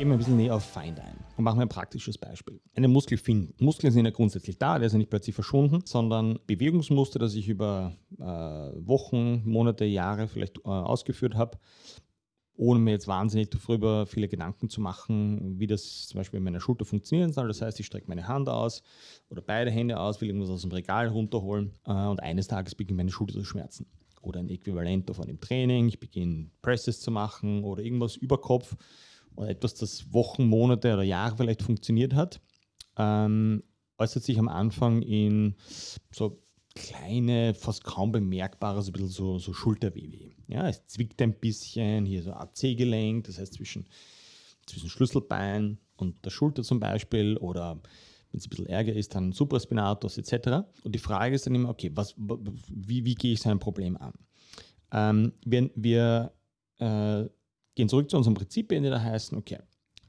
Gehen wir ein bisschen näher auf Feind ein und machen wir ein praktisches Beispiel. Einen Muskel finden. Muskeln sind ja grundsätzlich da, der ist ja nicht plötzlich verschwunden, sondern Bewegungsmuster, das ich über äh, Wochen, Monate, Jahre vielleicht äh, ausgeführt habe, ohne mir jetzt wahnsinnig darüber viele Gedanken zu machen, wie das zum Beispiel in meiner Schulter funktionieren soll. Das heißt, ich strecke meine Hand aus oder beide Hände aus, will irgendwas aus dem Regal runterholen äh, und eines Tages beginnt meine Schulter zu schmerzen. Oder ein Äquivalent von dem Training, ich beginne Presses zu machen oder irgendwas über Kopf oder etwas, das Wochen, Monate oder Jahre vielleicht funktioniert hat, ähm, äußert sich am Anfang in so kleine, fast kaum bemerkbare, so ein bisschen so, so Schulterweh. Ja, es zwickt ein bisschen, hier so AC-Gelenk, das heißt zwischen, zwischen Schlüsselbein und der Schulter zum Beispiel oder wenn es ein bisschen ärger ist, dann Supraspinatus etc. Und die Frage ist dann immer, okay, was, wie, wie gehe ich so ein Problem an? Ähm, wir wir äh, gehen zurück zu unserem Prinzipien, die da heißen, okay,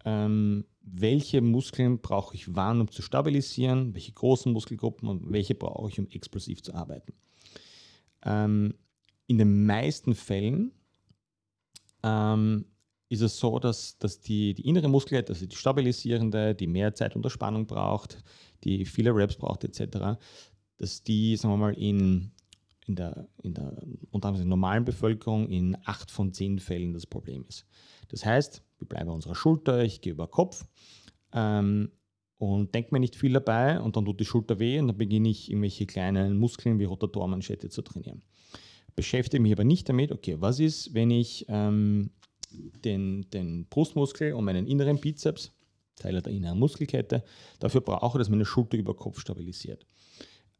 ähm, welche Muskeln brauche ich wann, um zu stabilisieren, welche großen Muskelgruppen und welche brauche ich, um explosiv zu arbeiten. Ähm, in den meisten Fällen ähm, ist es so, dass, dass die, die innere Muskelkette, also die stabilisierende, die mehr Zeit unter Spannung braucht, die viele Reps braucht etc., dass die, sagen wir mal, in in der, in der unter anderem normalen Bevölkerung in acht von zehn Fällen das Problem ist. Das heißt, wir bleiben bei unserer Schulter, ich gehe über Kopf ähm, und denke mir nicht viel dabei und dann tut die Schulter weh und dann beginne ich irgendwelche kleinen Muskeln wie Rotatormanschette zu trainieren. Beschäftige mich aber nicht damit, okay, was ist, wenn ich ähm, den, den Brustmuskel und meinen inneren Bizeps, Teile der inneren Muskelkette, dafür brauche, dass meine Schulter über Kopf stabilisiert.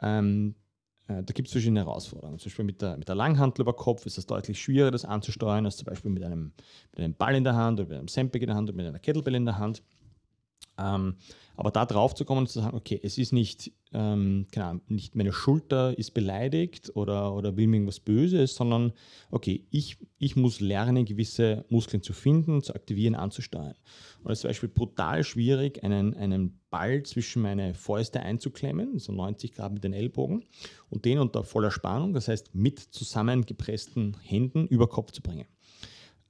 Ähm, äh, da gibt es verschiedene Herausforderungen. Zum Beispiel mit der, mit der Langhantel über Kopf ist es deutlich schwieriger, das anzusteuern, als zum Beispiel mit einem, mit einem Ball in der Hand oder mit einem Sandbag in der Hand oder mit einer Kettlebell in der Hand. Ähm, aber da drauf zu kommen und zu sagen, okay, es ist nicht, ähm, keine nicht meine Schulter ist beleidigt oder, oder will mir irgendwas Böses, sondern okay, ich, ich muss lernen, gewisse Muskeln zu finden, zu aktivieren, anzusteuern. Und es ist zum Beispiel brutal schwierig, einen, einen Ball zwischen meine Fäuste einzuklemmen, so 90 Grad mit den Ellbogen, und den unter voller Spannung, das heißt mit zusammengepressten Händen über Kopf zu bringen.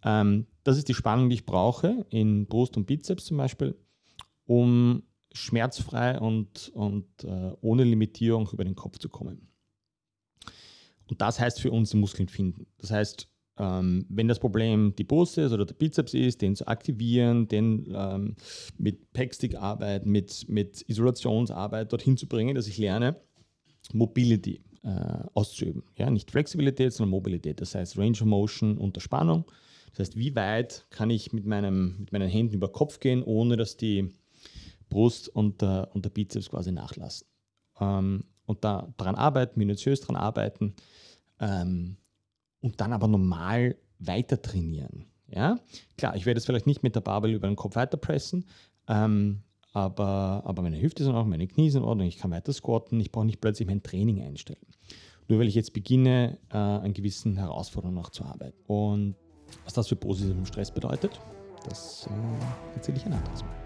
Ähm, das ist die Spannung, die ich brauche in Brust und Bizeps zum Beispiel um schmerzfrei und, und äh, ohne Limitierung über den Kopf zu kommen. Und das heißt für uns Muskeln finden. Das heißt, ähm, wenn das Problem die Brust ist oder der Bizeps ist, den zu aktivieren, den ähm, mit Packstick arbeiten, mit, mit Isolationsarbeit dorthin zu bringen, dass ich lerne, Mobility äh, auszuüben. Ja, nicht Flexibilität, sondern Mobilität. Das heißt Range of Motion unter Spannung. Das heißt, wie weit kann ich mit, meinem, mit meinen Händen über Kopf gehen, ohne dass die Brust und der, und der Bizeps quasi nachlassen. Ähm, und da daran arbeiten, minutiös daran arbeiten ähm, und dann aber normal weiter trainieren. Ja? Klar, ich werde jetzt vielleicht nicht mit der Barbel über den Kopf weiterpressen, ähm, aber, aber meine Hüfte sind auch, meine Knie sind in Ordnung, ich kann weiter squatten, ich brauche nicht plötzlich mein Training einstellen. Nur weil ich jetzt beginne, äh, an gewissen Herausforderungen noch zu arbeiten. Und was das für positiven Stress bedeutet, das äh, erzähle ich ein anderes Mal.